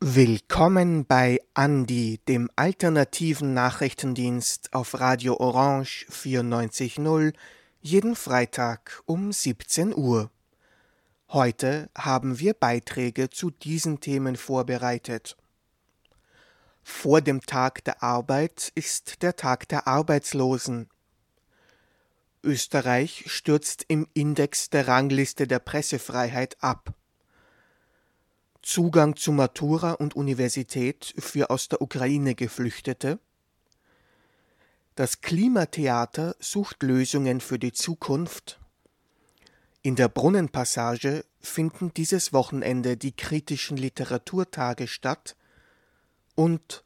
Willkommen bei Andi, dem alternativen Nachrichtendienst auf Radio Orange 94.0, jeden Freitag um 17 Uhr. Heute haben wir Beiträge zu diesen Themen vorbereitet. Vor dem Tag der Arbeit ist der Tag der Arbeitslosen. Österreich stürzt im Index der Rangliste der Pressefreiheit ab. Zugang zu Matura und Universität für aus der Ukraine Geflüchtete. Das Klimatheater sucht Lösungen für die Zukunft. In der Brunnenpassage finden dieses Wochenende die kritischen Literaturtage statt und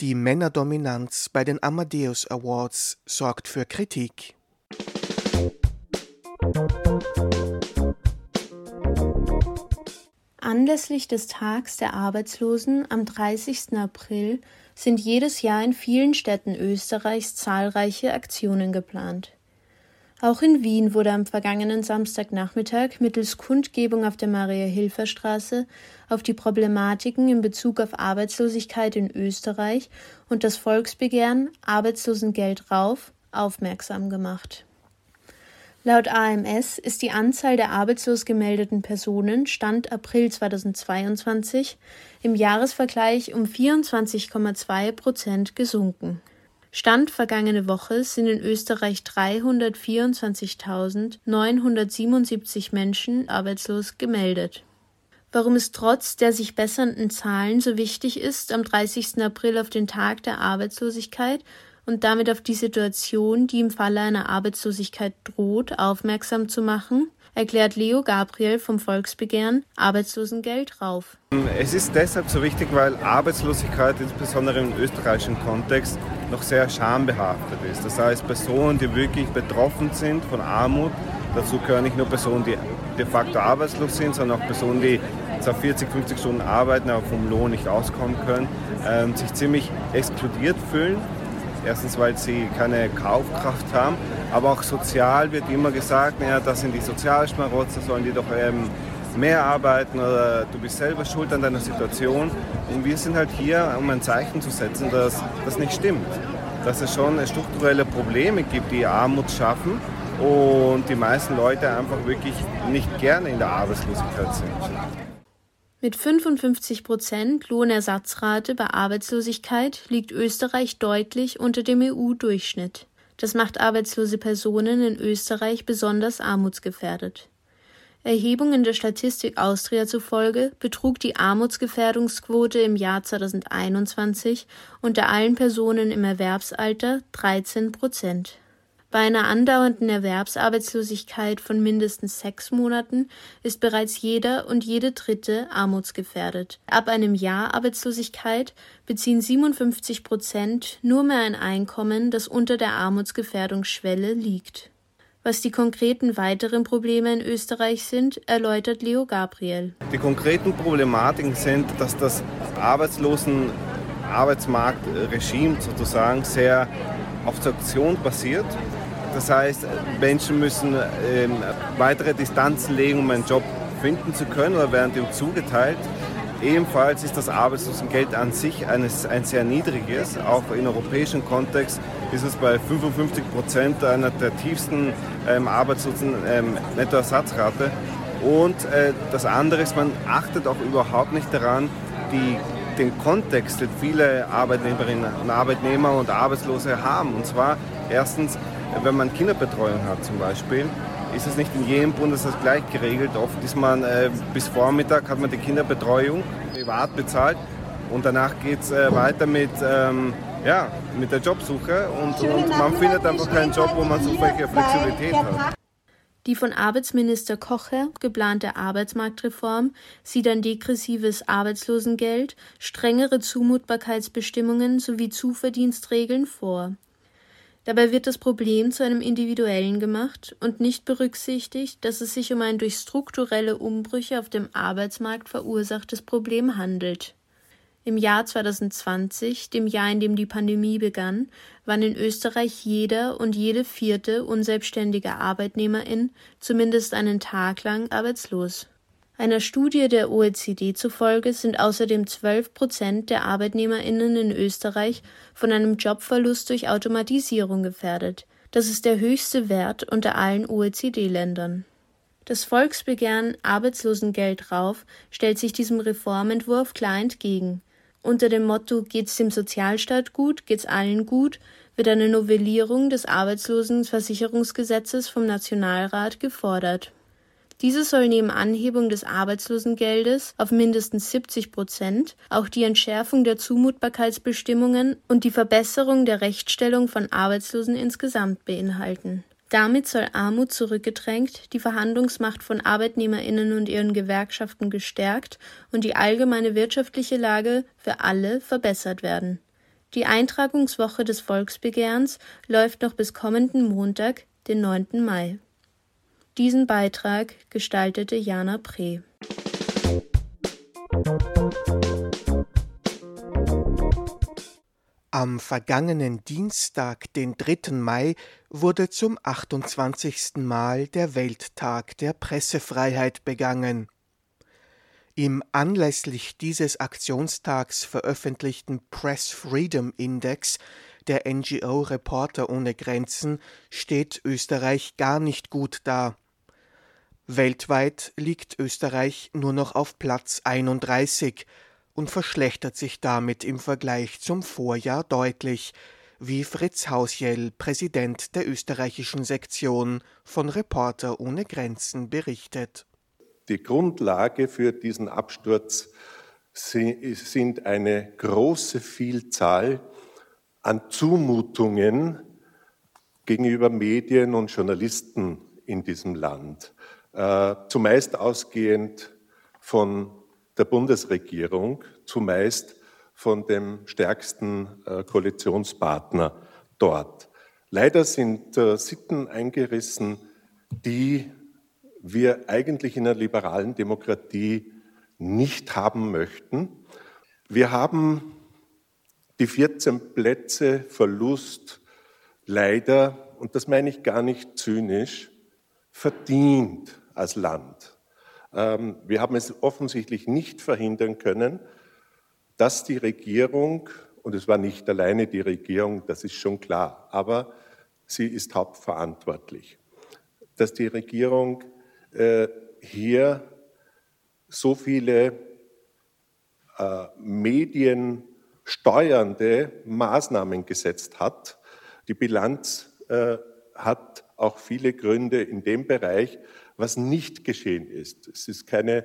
die Männerdominanz bei den Amadeus Awards sorgt für Kritik. Anlässlich des Tags der Arbeitslosen am 30. April sind jedes Jahr in vielen Städten Österreichs zahlreiche Aktionen geplant. Auch in Wien wurde am vergangenen Samstagnachmittag mittels Kundgebung auf der Maria-Hilfer-Straße auf die Problematiken in Bezug auf Arbeitslosigkeit in Österreich und das Volksbegehren Arbeitslosengeld rauf aufmerksam gemacht. Laut AMS ist die Anzahl der arbeitslos gemeldeten Personen Stand April 2022 im Jahresvergleich um 24,2 Prozent gesunken. Stand vergangene Woche sind in Österreich 324.977 Menschen arbeitslos gemeldet. Warum es trotz der sich bessernden Zahlen so wichtig ist, am 30. April auf den Tag der Arbeitslosigkeit und damit auf die Situation, die im Falle einer Arbeitslosigkeit droht, aufmerksam zu machen, erklärt Leo Gabriel vom Volksbegehren Arbeitslosengeld rauf. Es ist deshalb so wichtig, weil Arbeitslosigkeit insbesondere im österreichischen Kontext noch sehr schambehaftet ist. Das heißt, Personen, die wirklich betroffen sind von Armut, dazu gehören nicht nur Personen, die de facto arbeitslos sind, sondern auch Personen, die zwar 40, 50 Stunden arbeiten, aber vom Lohn nicht auskommen können, äh, sich ziemlich exkludiert fühlen Erstens, weil sie keine Kaufkraft haben, aber auch sozial wird immer gesagt, naja, das sind die Sozialschmarotzer, sollen die doch ähm, mehr arbeiten oder du bist selber schuld an deiner Situation. Und wir sind halt hier, um ein Zeichen zu setzen, dass das nicht stimmt. Dass es schon strukturelle Probleme gibt, die Armut schaffen und die meisten Leute einfach wirklich nicht gerne in der Arbeitslosigkeit sind. Mit 55 Prozent Lohnersatzrate bei Arbeitslosigkeit liegt Österreich deutlich unter dem EU-Durchschnitt. Das macht arbeitslose Personen in Österreich besonders armutsgefährdet. Erhebungen der Statistik Austria zufolge betrug die Armutsgefährdungsquote im Jahr 2021 unter allen Personen im Erwerbsalter 13 Prozent. Bei einer andauernden Erwerbsarbeitslosigkeit von mindestens sechs Monaten ist bereits jeder und jede dritte armutsgefährdet. Ab einem Jahr Arbeitslosigkeit beziehen 57 Prozent nur mehr ein Einkommen, das unter der Armutsgefährdungsschwelle liegt. Was die konkreten weiteren Probleme in Österreich sind, erläutert Leo Gabriel. Die konkreten Problematiken sind, dass das Arbeitslosen Arbeitsmarktregime sozusagen sehr auf Sanktionen basiert das heißt, Menschen müssen ähm, weitere Distanzen legen, um einen Job finden zu können oder werden ihm zugeteilt. Ebenfalls ist das Arbeitslosengeld an sich eines, ein sehr niedriges. Auch im europäischen Kontext ist es bei 55 Prozent einer der tiefsten ähm, arbeitslosen ähm, Nettoersatzrate. Und äh, das andere ist, man achtet auch überhaupt nicht daran, die, den Kontext, den viele Arbeitnehmerinnen und Arbeitnehmer und Arbeitslose haben. Und zwar erstens wenn man Kinderbetreuung hat zum Beispiel, ist es nicht in jedem Bundesland gleich geregelt. Oft ist man äh, bis Vormittag hat man die Kinderbetreuung privat bezahlt und danach geht es äh, weiter mit, ähm, ja, mit der Jobsuche und, und man findet einfach keinen Job, wo man so viel Flexibilität hat. Die von Arbeitsminister Kocher geplante Arbeitsmarktreform sieht ein degressives Arbeitslosengeld, strengere Zumutbarkeitsbestimmungen sowie Zuverdienstregeln vor. Dabei wird das Problem zu einem individuellen gemacht und nicht berücksichtigt, dass es sich um ein durch strukturelle Umbrüche auf dem Arbeitsmarkt verursachtes Problem handelt. Im Jahr 2020, dem Jahr, in dem die Pandemie begann, waren in Österreich jeder und jede vierte unselbstständige Arbeitnehmerin zumindest einen Tag lang arbeitslos. Einer Studie der OECD zufolge sind außerdem 12 Prozent der ArbeitnehmerInnen in Österreich von einem Jobverlust durch Automatisierung gefährdet. Das ist der höchste Wert unter allen OECD-Ländern. Das Volksbegehren Arbeitslosengeld rauf stellt sich diesem Reformentwurf klar entgegen. Unter dem Motto Geht's dem Sozialstaat gut, geht's allen gut, wird eine Novellierung des Arbeitslosenversicherungsgesetzes vom Nationalrat gefordert. Diese soll neben Anhebung des Arbeitslosengeldes auf mindestens 70 Prozent auch die Entschärfung der Zumutbarkeitsbestimmungen und die Verbesserung der Rechtsstellung von Arbeitslosen insgesamt beinhalten. Damit soll Armut zurückgedrängt, die Verhandlungsmacht von Arbeitnehmerinnen und ihren Gewerkschaften gestärkt und die allgemeine wirtschaftliche Lage für alle verbessert werden. Die Eintragungswoche des Volksbegehrens läuft noch bis kommenden Montag, den 9. Mai. Diesen Beitrag gestaltete Jana Pre. Am vergangenen Dienstag, den 3. Mai, wurde zum 28. Mal der Welttag der Pressefreiheit begangen. Im anlässlich dieses Aktionstags veröffentlichten Press Freedom Index der NGO Reporter ohne Grenzen steht Österreich gar nicht gut da. Weltweit liegt Österreich nur noch auf Platz 31, und verschlechtert sich damit im Vergleich zum Vorjahr deutlich, wie Fritz Hausjell, Präsident der österreichischen Sektion von Reporter ohne Grenzen, berichtet. Die Grundlage für diesen Absturz sind eine große Vielzahl an Zumutungen gegenüber Medien und Journalisten in diesem Land. Äh, zumeist ausgehend von der Bundesregierung, zumeist von dem stärksten äh, Koalitionspartner dort. Leider sind äh, Sitten eingerissen, die wir eigentlich in einer liberalen Demokratie nicht haben möchten. Wir haben die 14 Plätze Verlust leider, und das meine ich gar nicht zynisch, verdient als Land. Ähm, wir haben es offensichtlich nicht verhindern können, dass die Regierung, und es war nicht alleine die Regierung, das ist schon klar, aber sie ist hauptverantwortlich, dass die Regierung äh, hier so viele äh, mediensteuernde Maßnahmen gesetzt hat. Die Bilanz äh, hat auch viele Gründe in dem Bereich, was nicht geschehen ist. Es ist keine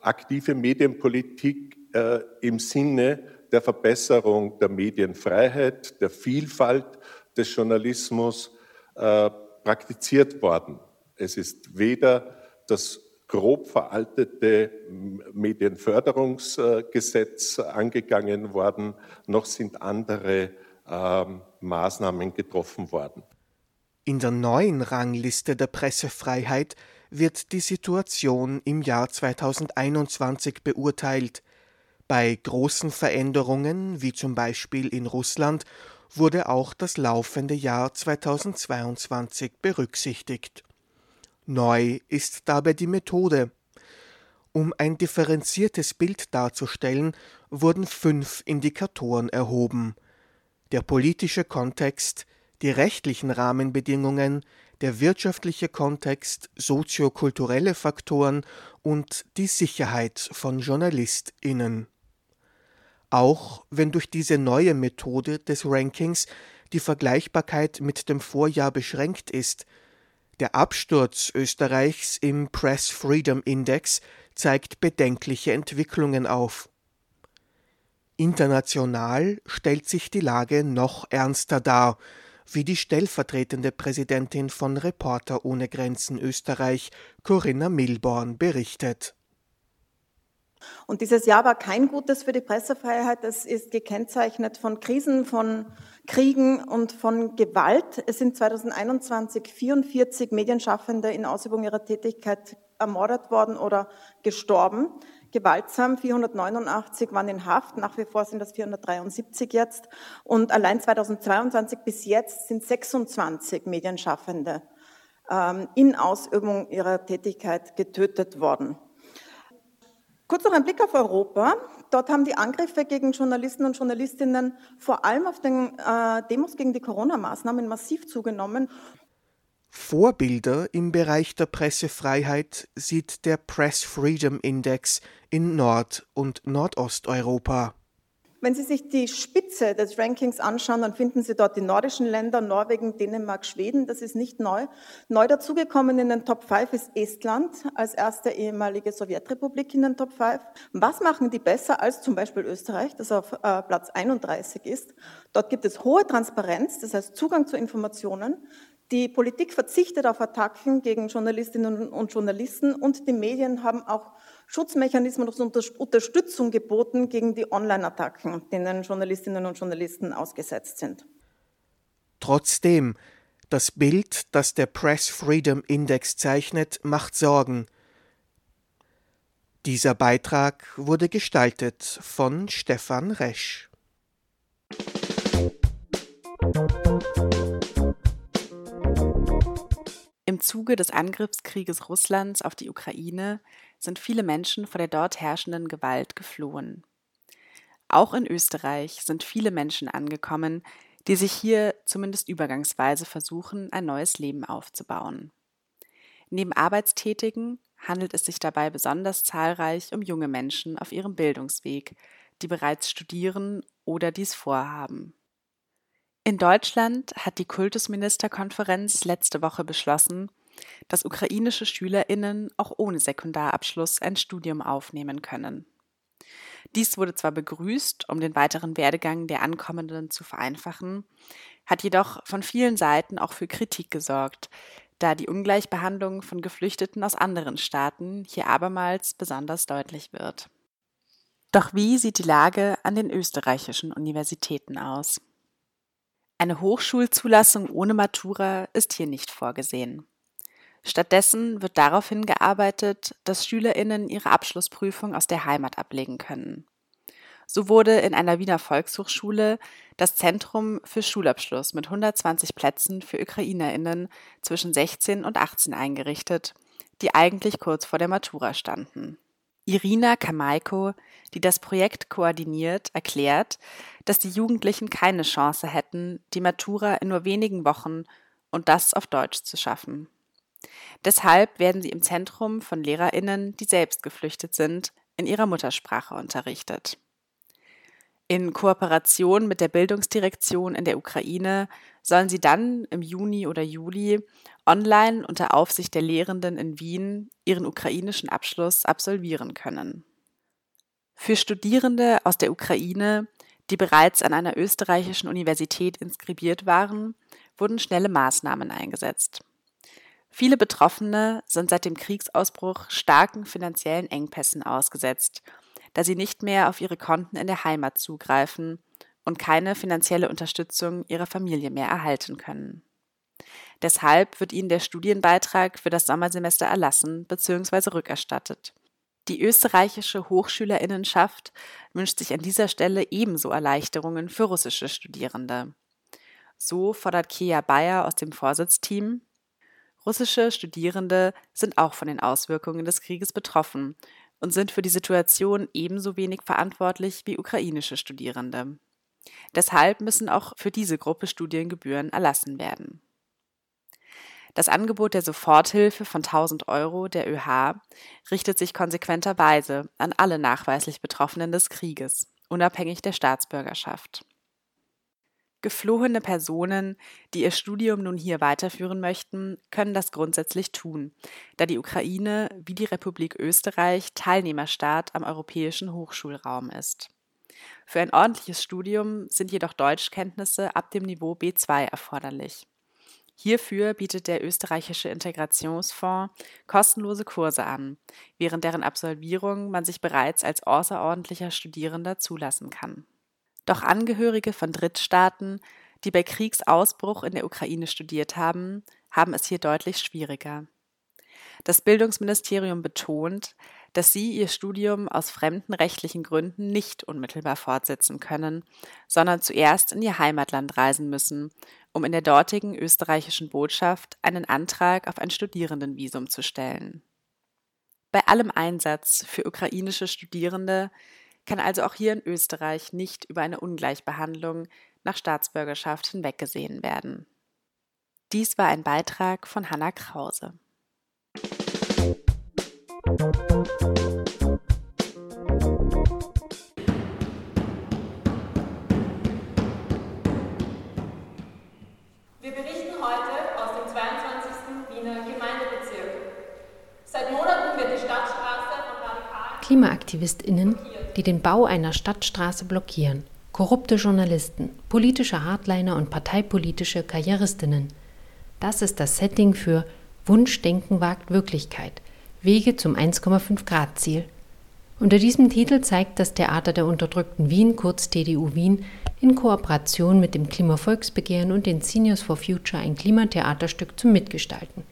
aktive Medienpolitik äh, im Sinne der Verbesserung der Medienfreiheit, der Vielfalt des Journalismus äh, praktiziert worden. Es ist weder das grob veraltete Medienförderungsgesetz angegangen worden, noch sind andere äh, Maßnahmen getroffen worden. In der neuen Rangliste der Pressefreiheit wird die Situation im Jahr 2021 beurteilt. Bei großen Veränderungen, wie zum Beispiel in Russland, wurde auch das laufende Jahr 2022 berücksichtigt. Neu ist dabei die Methode. Um ein differenziertes Bild darzustellen, wurden fünf Indikatoren erhoben. Der politische Kontext, die rechtlichen Rahmenbedingungen, der wirtschaftliche Kontext, soziokulturelle Faktoren und die Sicherheit von JournalistInnen. Auch wenn durch diese neue Methode des Rankings die Vergleichbarkeit mit dem Vorjahr beschränkt ist, der Absturz Österreichs im Press Freedom Index zeigt bedenkliche Entwicklungen auf. International stellt sich die Lage noch ernster dar, wie die stellvertretende Präsidentin von Reporter ohne Grenzen Österreich, Corinna Milborn, berichtet. Und dieses Jahr war kein gutes für die Pressefreiheit. Es ist gekennzeichnet von Krisen, von Kriegen und von Gewalt. Es sind 2021 44 Medienschaffende in Ausübung ihrer Tätigkeit ermordet worden oder gestorben. Gewaltsam, 489 waren in Haft, nach wie vor sind das 473 jetzt. Und allein 2022 bis jetzt sind 26 Medienschaffende ähm, in Ausübung ihrer Tätigkeit getötet worden. Kurz noch ein Blick auf Europa. Dort haben die Angriffe gegen Journalisten und Journalistinnen vor allem auf den äh, Demos gegen die Corona-Maßnahmen massiv zugenommen. Vorbilder im Bereich der Pressefreiheit sieht der Press Freedom Index in Nord- und Nordosteuropa. Wenn Sie sich die Spitze des Rankings anschauen, dann finden Sie dort die nordischen Länder, Norwegen, Dänemark, Schweden. Das ist nicht neu. Neu dazugekommen in den Top 5 ist Estland als erste ehemalige Sowjetrepublik in den Top 5. Was machen die besser als zum Beispiel Österreich, das auf äh, Platz 31 ist? Dort gibt es hohe Transparenz, das heißt Zugang zu Informationen. Die Politik verzichtet auf Attacken gegen Journalistinnen und Journalisten und die Medien haben auch Schutzmechanismen und Unterstützung geboten gegen die Online-Attacken, denen Journalistinnen und Journalisten ausgesetzt sind. Trotzdem, das Bild, das der Press Freedom Index zeichnet, macht Sorgen. Dieser Beitrag wurde gestaltet von Stefan Resch. Im Zuge des Angriffskrieges Russlands auf die Ukraine sind viele Menschen vor der dort herrschenden Gewalt geflohen. Auch in Österreich sind viele Menschen angekommen, die sich hier zumindest übergangsweise versuchen, ein neues Leben aufzubauen. Neben Arbeitstätigen handelt es sich dabei besonders zahlreich um junge Menschen auf ihrem Bildungsweg, die bereits studieren oder dies vorhaben. In Deutschland hat die Kultusministerkonferenz letzte Woche beschlossen, dass ukrainische Schülerinnen auch ohne Sekundarabschluss ein Studium aufnehmen können. Dies wurde zwar begrüßt, um den weiteren Werdegang der Ankommenden zu vereinfachen, hat jedoch von vielen Seiten auch für Kritik gesorgt, da die Ungleichbehandlung von Geflüchteten aus anderen Staaten hier abermals besonders deutlich wird. Doch wie sieht die Lage an den österreichischen Universitäten aus? Eine Hochschulzulassung ohne Matura ist hier nicht vorgesehen. Stattdessen wird darauf hingearbeitet, dass Schülerinnen ihre Abschlussprüfung aus der Heimat ablegen können. So wurde in einer Wiener Volkshochschule das Zentrum für Schulabschluss mit 120 Plätzen für Ukrainerinnen zwischen 16 und 18 eingerichtet, die eigentlich kurz vor der Matura standen. Irina Kamaiko, die das Projekt koordiniert, erklärt, dass die Jugendlichen keine Chance hätten, die Matura in nur wenigen Wochen und das auf Deutsch zu schaffen. Deshalb werden sie im Zentrum von Lehrerinnen, die selbst geflüchtet sind, in ihrer Muttersprache unterrichtet. In Kooperation mit der Bildungsdirektion in der Ukraine sollen sie dann im Juni oder Juli online unter Aufsicht der Lehrenden in Wien ihren ukrainischen Abschluss absolvieren können. Für Studierende aus der Ukraine die bereits an einer österreichischen Universität inskribiert waren, wurden schnelle Maßnahmen eingesetzt. Viele Betroffene sind seit dem Kriegsausbruch starken finanziellen Engpässen ausgesetzt, da sie nicht mehr auf ihre Konten in der Heimat zugreifen und keine finanzielle Unterstützung ihrer Familie mehr erhalten können. Deshalb wird ihnen der Studienbeitrag für das Sommersemester erlassen bzw. rückerstattet. Die österreichische Hochschülerinnenschaft wünscht sich an dieser Stelle ebenso Erleichterungen für russische Studierende. So fordert Kea Bayer aus dem Vorsitzteam, russische Studierende sind auch von den Auswirkungen des Krieges betroffen und sind für die Situation ebenso wenig verantwortlich wie ukrainische Studierende. Deshalb müssen auch für diese Gruppe Studiengebühren erlassen werden. Das Angebot der Soforthilfe von 1000 Euro der ÖH richtet sich konsequenterweise an alle nachweislich Betroffenen des Krieges, unabhängig der Staatsbürgerschaft. Geflohene Personen, die ihr Studium nun hier weiterführen möchten, können das grundsätzlich tun, da die Ukraine wie die Republik Österreich Teilnehmerstaat am europäischen Hochschulraum ist. Für ein ordentliches Studium sind jedoch Deutschkenntnisse ab dem Niveau B2 erforderlich. Hierfür bietet der österreichische Integrationsfonds kostenlose Kurse an, während deren Absolvierung man sich bereits als außerordentlicher Studierender zulassen kann. Doch Angehörige von Drittstaaten, die bei Kriegsausbruch in der Ukraine studiert haben, haben es hier deutlich schwieriger. Das Bildungsministerium betont, dass sie ihr Studium aus fremden rechtlichen Gründen nicht unmittelbar fortsetzen können, sondern zuerst in ihr Heimatland reisen müssen, um in der dortigen österreichischen Botschaft einen Antrag auf ein Studierendenvisum zu stellen. Bei allem Einsatz für ukrainische Studierende kann also auch hier in Österreich nicht über eine Ungleichbehandlung nach Staatsbürgerschaft hinweggesehen werden. Dies war ein Beitrag von Hanna Krause. Wir berichten heute aus dem 22. Wiener Gemeindebezirk. Seit Monaten wird die Stadtstraße von radikalen KlimaaktivistInnen, die den Bau einer Stadtstraße blockieren, korrupte Journalisten, politische Hardliner und parteipolitische Karrieristinnen. Das ist das Setting für Wunschdenken wagt Wirklichkeit, Wege zum 1,5 Grad Ziel. Unter diesem Titel zeigt das Theater der unterdrückten Wien, kurz TDU Wien, in Kooperation mit dem Klimavolksbegehren und den Seniors for Future ein Klimatheaterstück zum Mitgestalten.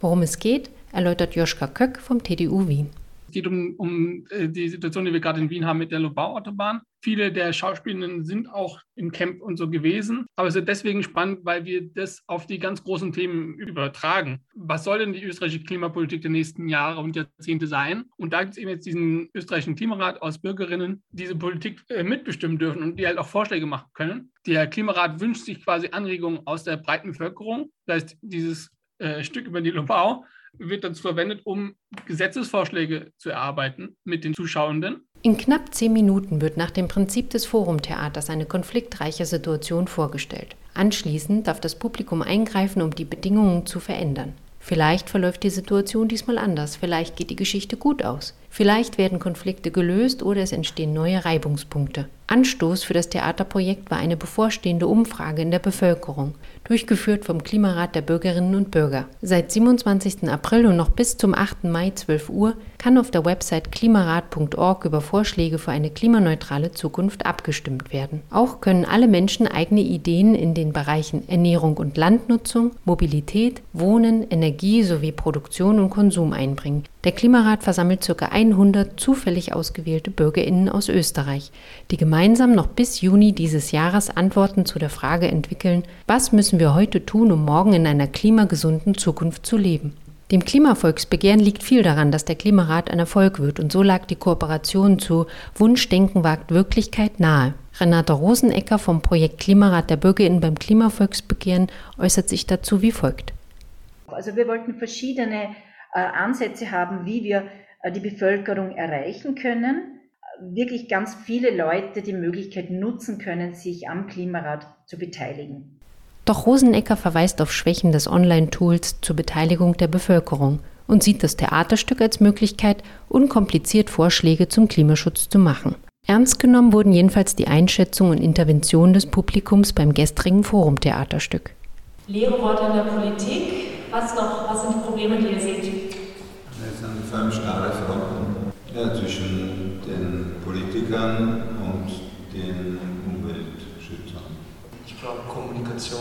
Worum es geht, erläutert Joschka Köck vom TDU Wien. Es geht um, um äh, die Situation, die wir gerade in Wien haben mit der Lobau-Autobahn. Viele der Schauspielenden sind auch im Camp und so gewesen. Aber es ist deswegen spannend, weil wir das auf die ganz großen Themen übertragen. Was soll denn die österreichische Klimapolitik der nächsten Jahre und Jahrzehnte sein? Und da gibt es eben jetzt diesen österreichischen Klimarat aus Bürgerinnen, die diese Politik äh, mitbestimmen dürfen und die halt auch Vorschläge machen können. Der Klimarat wünscht sich quasi Anregungen aus der breiten Bevölkerung. Das heißt, dieses äh, Stück über die Lobau wird dazu verwendet, um Gesetzesvorschläge zu erarbeiten mit den Zuschauenden. In knapp zehn Minuten wird nach dem Prinzip des Forumtheaters eine konfliktreiche Situation vorgestellt. Anschließend darf das Publikum eingreifen, um die Bedingungen zu verändern. Vielleicht verläuft die Situation diesmal anders, vielleicht geht die Geschichte gut aus. Vielleicht werden Konflikte gelöst oder es entstehen neue Reibungspunkte. Anstoß für das Theaterprojekt war eine bevorstehende Umfrage in der Bevölkerung, durchgeführt vom Klimarat der Bürgerinnen und Bürger. Seit 27. April und noch bis zum 8. Mai 12 Uhr kann auf der Website klimarat.org über Vorschläge für eine klimaneutrale Zukunft abgestimmt werden. Auch können alle Menschen eigene Ideen in den Bereichen Ernährung und Landnutzung, Mobilität, Wohnen, Energie sowie Produktion und Konsum einbringen. Der Klimarat versammelt ca. 100 zufällig ausgewählte Bürgerinnen aus Österreich, die gemeinsam noch bis Juni dieses Jahres Antworten zu der Frage entwickeln, was müssen wir heute tun, um morgen in einer klimagesunden Zukunft zu leben. Dem Klimavolksbegehren liegt viel daran, dass der Klimarat ein Erfolg wird und so lag die Kooperation zu Wunschdenken wagt Wirklichkeit nahe. Renate Rosenecker vom Projekt Klimarat der Bürgerinnen beim Klimavolksbegehren äußert sich dazu wie folgt. Also wir wollten verschiedene äh, Ansätze haben, wie wir die Bevölkerung erreichen können, wirklich ganz viele Leute die Möglichkeit nutzen können, sich am Klimarat zu beteiligen. Doch Rosenecker verweist auf Schwächen des Online-Tools zur Beteiligung der Bevölkerung und sieht das Theaterstück als Möglichkeit, unkompliziert Vorschläge zum Klimaschutz zu machen. Ernst genommen wurden jedenfalls die Einschätzung und Intervention des Publikums beim gestrigen Forum-Theaterstück. Leere Worte in der Politik. Was noch? Was sind die Probleme, die ihr seht? Vor allem starre Fronten ja, zwischen den Politikern und den Umweltschützern. Ich glaube, Kommunikation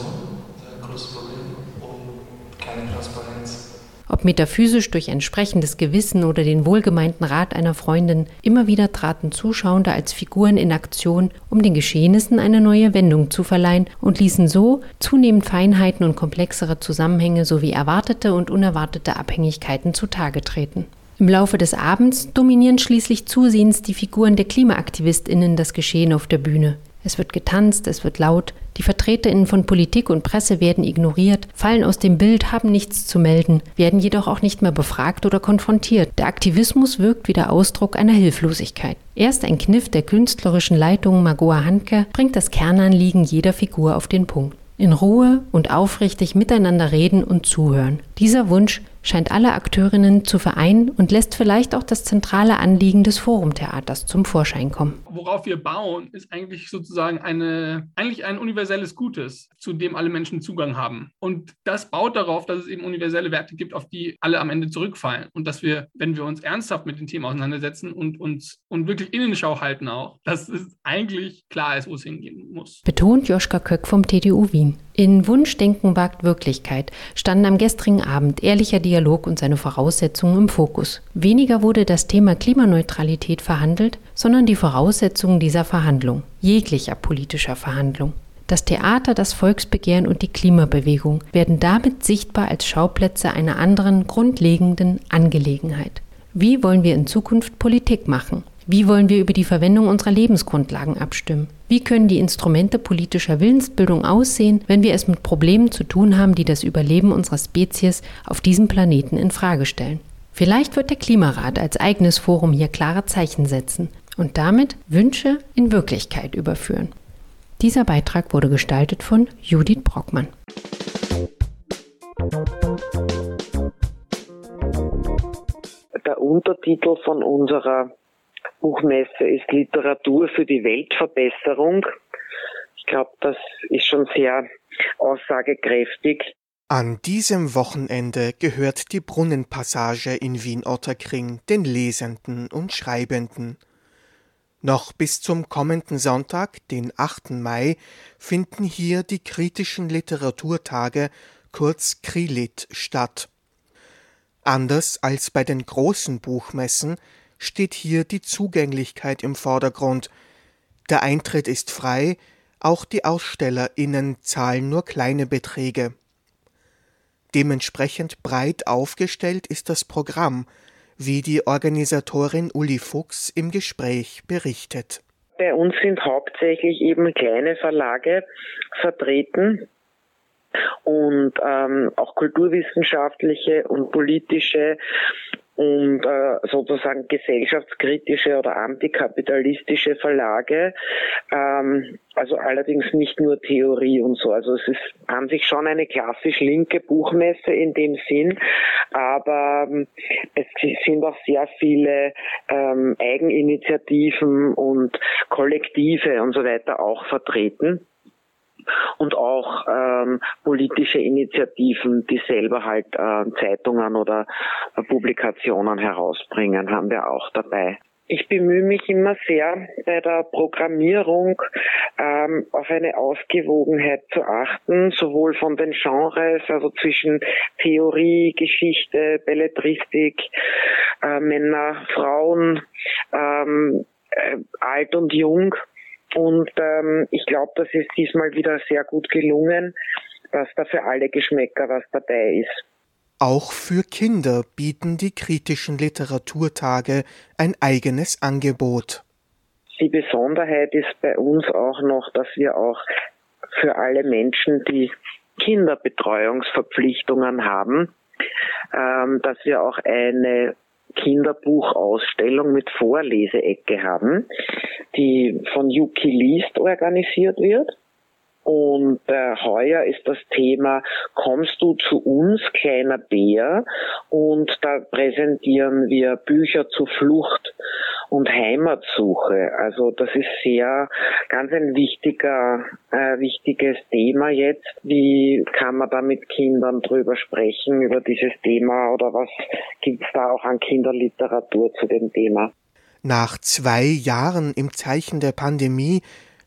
ist ein großes Problem und keine Transparenz. Ob metaphysisch durch entsprechendes Gewissen oder den wohlgemeinten Rat einer Freundin, immer wieder traten Zuschauende als Figuren in Aktion, um den Geschehnissen eine neue Wendung zu verleihen und ließen so zunehmend Feinheiten und komplexere Zusammenhänge sowie erwartete und unerwartete Abhängigkeiten zutage treten. Im Laufe des Abends dominieren schließlich zusehends die Figuren der KlimaaktivistInnen das Geschehen auf der Bühne. Es wird getanzt, es wird laut, die VertreterInnen von Politik und Presse werden ignoriert, fallen aus dem Bild, haben nichts zu melden, werden jedoch auch nicht mehr befragt oder konfrontiert. Der Aktivismus wirkt wie der Ausdruck einer Hilflosigkeit. Erst ein Kniff der künstlerischen Leitung Magoa Handke bringt das Kernanliegen jeder Figur auf den Punkt. In Ruhe und aufrichtig miteinander reden und zuhören. Dieser Wunsch scheint alle Akteurinnen zu vereinen und lässt vielleicht auch das zentrale Anliegen des Forumtheaters zum Vorschein kommen. Worauf wir bauen, ist eigentlich sozusagen eine, eigentlich ein universelles Gutes, zu dem alle Menschen Zugang haben. Und das baut darauf, dass es eben universelle Werte gibt, auf die alle am Ende zurückfallen. Und dass wir, wenn wir uns ernsthaft mit den Themen auseinandersetzen und uns und wirklich Innenschau halten auch, dass es eigentlich klar ist, wo es hingehen muss. Betont Joschka Köck vom TDU Wien. In Wunschdenken wagt Wirklichkeit standen am gestrigen Abend ehrlicher Dialog und seine Voraussetzungen im Fokus. Weniger wurde das Thema Klimaneutralität verhandelt, sondern die Voraussetzungen dieser Verhandlung, jeglicher politischer Verhandlung. Das Theater, das Volksbegehren und die Klimabewegung werden damit sichtbar als Schauplätze einer anderen grundlegenden Angelegenheit. Wie wollen wir in Zukunft Politik machen? Wie wollen wir über die Verwendung unserer Lebensgrundlagen abstimmen? Wie können die Instrumente politischer Willensbildung aussehen, wenn wir es mit Problemen zu tun haben, die das Überleben unserer Spezies auf diesem Planeten in Frage stellen? Vielleicht wird der Klimarat als eigenes Forum hier klare Zeichen setzen und damit Wünsche in Wirklichkeit überführen. Dieser Beitrag wurde gestaltet von Judith Brockmann. Der Untertitel von unserer Buchmesse ist Literatur für die Weltverbesserung. Ich glaube, das ist schon sehr aussagekräftig. An diesem Wochenende gehört die Brunnenpassage in Wien-Otterkring den Lesenden und Schreibenden. Noch bis zum kommenden Sonntag, den 8. Mai, finden hier die kritischen Literaturtage, kurz Krilit, statt. Anders als bei den großen Buchmessen steht hier die Zugänglichkeit im Vordergrund. Der Eintritt ist frei, auch die AusstellerInnen zahlen nur kleine Beträge. Dementsprechend breit aufgestellt ist das Programm, wie die Organisatorin Uli Fuchs im Gespräch berichtet. Bei uns sind hauptsächlich eben kleine Verlage vertreten, und ähm, auch kulturwissenschaftliche und politische und äh, sozusagen gesellschaftskritische oder antikapitalistische Verlage, ähm, also allerdings nicht nur Theorie und so. Also es ist an sich schon eine klassisch linke Buchmesse in dem Sinn, aber ähm, es sind auch sehr viele ähm, Eigeninitiativen und Kollektive und so weiter auch vertreten und auch ähm, politische Initiativen, die selber halt äh, Zeitungen oder äh, Publikationen herausbringen, haben wir auch dabei. Ich bemühe mich immer sehr bei der Programmierung ähm, auf eine Ausgewogenheit zu achten, sowohl von den Genres, also zwischen Theorie, Geschichte, Belletristik, äh, Männer, Frauen, ähm, äh, alt und jung und ähm, ich glaube, das ist diesmal wieder sehr gut gelungen, dass da für alle Geschmäcker was dabei ist. Auch für Kinder bieten die kritischen Literaturtage ein eigenes Angebot. Die Besonderheit ist bei uns auch noch, dass wir auch für alle Menschen, die Kinderbetreuungsverpflichtungen haben, ähm, dass wir auch eine Kinderbuchausstellung mit Vorleseecke haben, die von Yuki Liest organisiert wird. Und äh, heuer ist das Thema Kommst du zu uns, kleiner Bär? Und da präsentieren wir Bücher zu Flucht und Heimatsuche. Also das ist sehr ganz ein wichtiger, äh, wichtiges Thema jetzt. Wie kann man da mit Kindern drüber sprechen, über dieses Thema oder was gibt's da auch an Kinderliteratur zu dem Thema? Nach zwei Jahren im Zeichen der Pandemie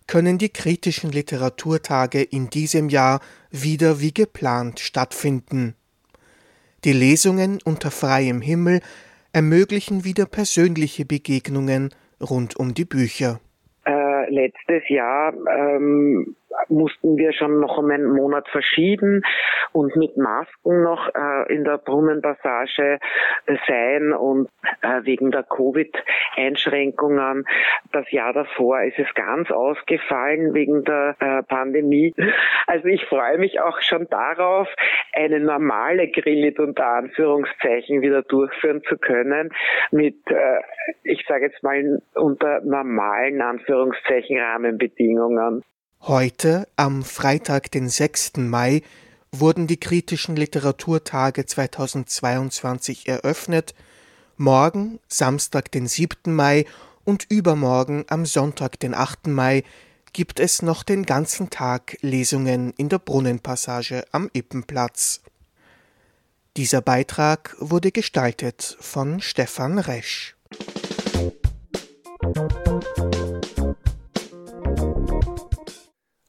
können die kritischen Literaturtage in diesem Jahr wieder wie geplant stattfinden. Die Lesungen unter freiem Himmel ermöglichen wieder persönliche Begegnungen rund um die Bücher. Äh, letztes Jahr ähm, mussten wir schon noch um einen Monat verschieben und mit Masken noch äh, in der Brunnenpassage sein und äh, wegen der Covid-Einschränkungen. Das Jahr davor ist es ganz ausgefallen wegen der äh, Pandemie. Also ich freue mich auch schon darauf, eine normale Grillit unter Anführungszeichen wieder durchführen zu können mit, äh, ich sage jetzt mal unter normalen Anführungszeichen Rahmenbedingungen. Heute, am Freitag, den 6. Mai, wurden die kritischen Literaturtage 2022 eröffnet, morgen, Samstag, den 7. Mai und übermorgen, am Sonntag, den 8. Mai, gibt es noch den ganzen Tag Lesungen in der Brunnenpassage am Ippenplatz. Dieser Beitrag wurde gestaltet von Stefan Resch.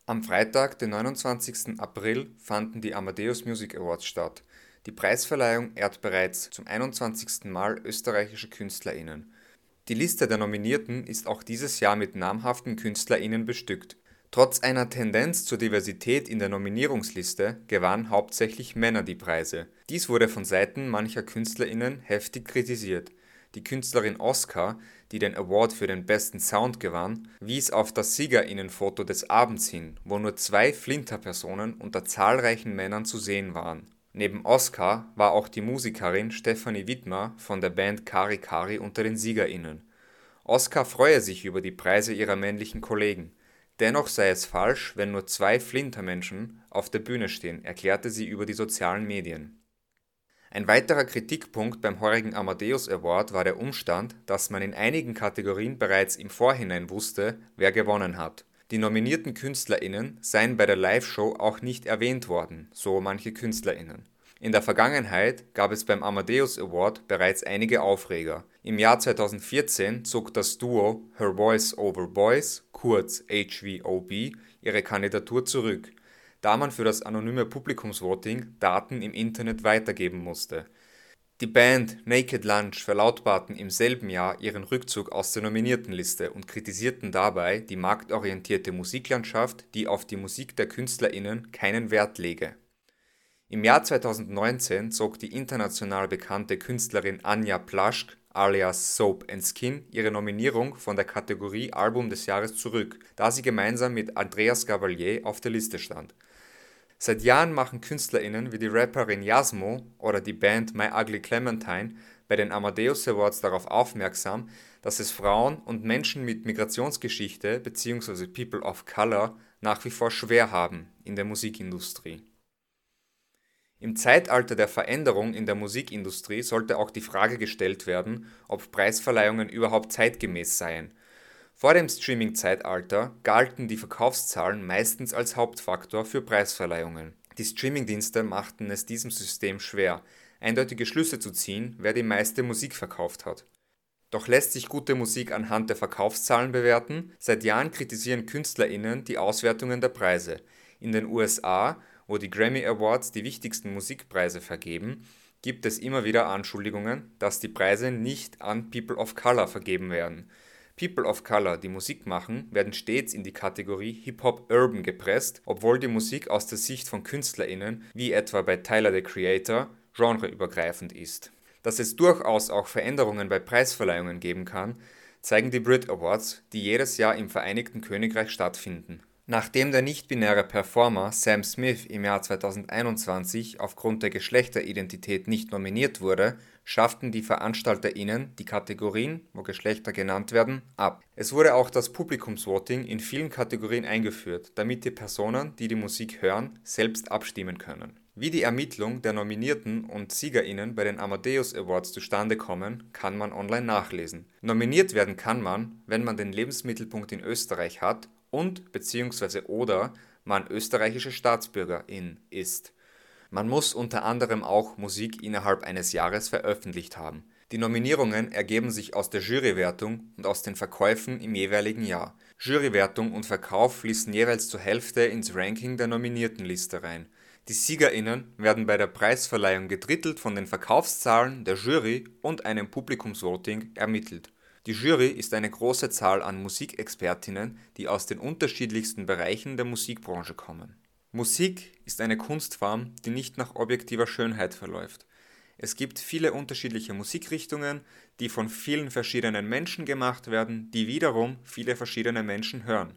Am Freitag, den 29. April, fanden die Amadeus Music Awards statt. Die Preisverleihung ehrt bereits zum 21. Mal österreichische KünstlerInnen. Die Liste der Nominierten ist auch dieses Jahr mit namhaften KünstlerInnen bestückt. Trotz einer Tendenz zur Diversität in der Nominierungsliste gewannen hauptsächlich Männer die Preise. Dies wurde von Seiten mancher KünstlerInnen heftig kritisiert. Die Künstlerin Oscar, die den Award für den besten Sound gewann, wies auf das SiegerInnenfoto des Abends hin, wo nur zwei Flinterpersonen unter zahlreichen Männern zu sehen waren Neben Oskar war auch die Musikerin Stefanie Widmer von der Band Kari Kari unter den SiegerInnen. Oskar freue sich über die Preise ihrer männlichen Kollegen. Dennoch sei es falsch, wenn nur zwei Flintermenschen auf der Bühne stehen, erklärte sie über die sozialen Medien. Ein weiterer Kritikpunkt beim heurigen Amadeus Award war der Umstand, dass man in einigen Kategorien bereits im Vorhinein wusste, wer gewonnen hat die nominierten KünstlerInnen seien bei der Live-Show auch nicht erwähnt worden, so manche KünstlerInnen. In der Vergangenheit gab es beim Amadeus Award bereits einige Aufreger. Im Jahr 2014 zog das Duo Her Voice Over Boys kurz HVOB ihre Kandidatur zurück, da man für das anonyme Publikumsvoting Daten im Internet weitergeben musste die Band Naked Lunch verlautbarten im selben Jahr ihren Rückzug aus der Nominiertenliste und kritisierten dabei die marktorientierte Musiklandschaft, die auf die Musik der KünstlerInnen keinen Wert lege. Im Jahr 2019 zog die international bekannte Künstlerin Anja Plaschk alias Soap and Skin ihre Nominierung von der Kategorie Album des Jahres zurück, da sie gemeinsam mit Andreas Gavalier auf der Liste stand Seit Jahren machen KünstlerInnen wie die Rapperin Yasmo oder die Band My Ugly Clementine bei den Amadeus Awards darauf aufmerksam, dass es Frauen und Menschen mit Migrationsgeschichte bzw. People of Color nach wie vor schwer haben in der Musikindustrie. Im Zeitalter der Veränderung in der Musikindustrie sollte auch die Frage gestellt werden, ob Preisverleihungen überhaupt zeitgemäß seien vor dem Streaming-Zeitalter galten die Verkaufszahlen meistens als Hauptfaktor für Preisverleihungen. Die Streamingdienste machten es diesem System schwer, eindeutige Schlüsse zu ziehen, wer die meiste Musik verkauft hat. Doch lässt sich gute Musik anhand der Verkaufszahlen bewerten? Seit Jahren kritisieren KünstlerInnen die Auswertungen der Preise. In den USA, wo die Grammy Awards die wichtigsten Musikpreise vergeben, gibt es immer wieder Anschuldigungen, dass die Preise nicht an People of Color vergeben werden. People of Color, die Musik machen, werden stets in die Kategorie Hip-Hop-Urban gepresst, obwohl die Musik aus der Sicht von KünstlerInnen, wie etwa bei Tyler the Creator, genreübergreifend ist. Dass es durchaus auch Veränderungen bei Preisverleihungen geben kann, zeigen die Brit Awards, die jedes Jahr im Vereinigten Königreich stattfinden Nachdem der nicht-binäre Performer Sam Smith im Jahr 2021 aufgrund der Geschlechteridentität nicht nominiert wurde, schafften die VeranstalterInnen die Kategorien, wo Geschlechter genannt werden, ab. Es wurde auch das Publikumsvoting in vielen Kategorien eingeführt, damit die Personen, die die Musik hören, selbst abstimmen können. Wie die Ermittlung der Nominierten und SiegerInnen bei den Amadeus Awards zustande kommen, kann man online nachlesen. Nominiert werden kann man, wenn man den Lebensmittelpunkt in Österreich hat und bzw. oder man österreichische Staatsbürgerin ist. Man muss unter anderem auch Musik innerhalb eines Jahres veröffentlicht haben. Die Nominierungen ergeben sich aus der Jurywertung und aus den Verkäufen im jeweiligen Jahr. Jurywertung und Verkauf fließen jeweils zur Hälfte ins Ranking der Nominiertenliste rein. Die SiegerInnen werden bei der Preisverleihung gedrittelt von den Verkaufszahlen der Jury und einem Publikumsvoting ermittelt die Jury ist eine große Zahl an Musikexpertinnen, die aus den unterschiedlichsten Bereichen der Musikbranche kommen. Musik ist eine Kunstform, die nicht nach objektiver Schönheit verläuft. Es gibt viele unterschiedliche Musikrichtungen, die von vielen verschiedenen Menschen gemacht werden, die wiederum viele verschiedene Menschen hören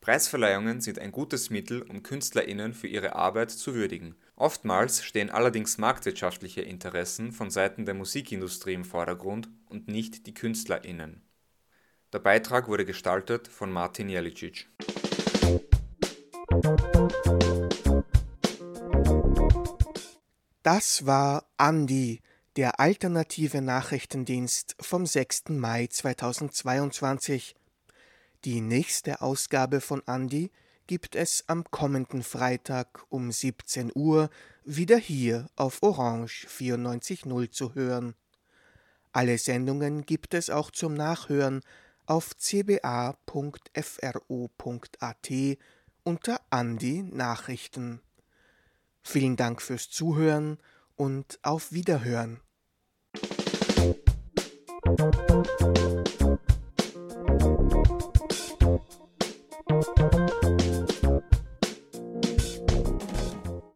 Preisverleihungen sind ein gutes Mittel, um KünstlerInnen für ihre Arbeit zu würdigen. Oftmals stehen allerdings marktwirtschaftliche Interessen von Seiten der Musikindustrie im Vordergrund und nicht die KünstlerInnen. Der Beitrag wurde gestaltet von Martin Jelicic. Das war Andi, der alternative Nachrichtendienst vom 6. Mai 2022. Die nächste Ausgabe von Andi gibt es am kommenden Freitag um 17 Uhr wieder hier auf Orange 94.0 zu hören. Alle Sendungen gibt es auch zum Nachhören auf cba.fro.at unter Andi Nachrichten. Vielen Dank fürs Zuhören und auf Wiederhören.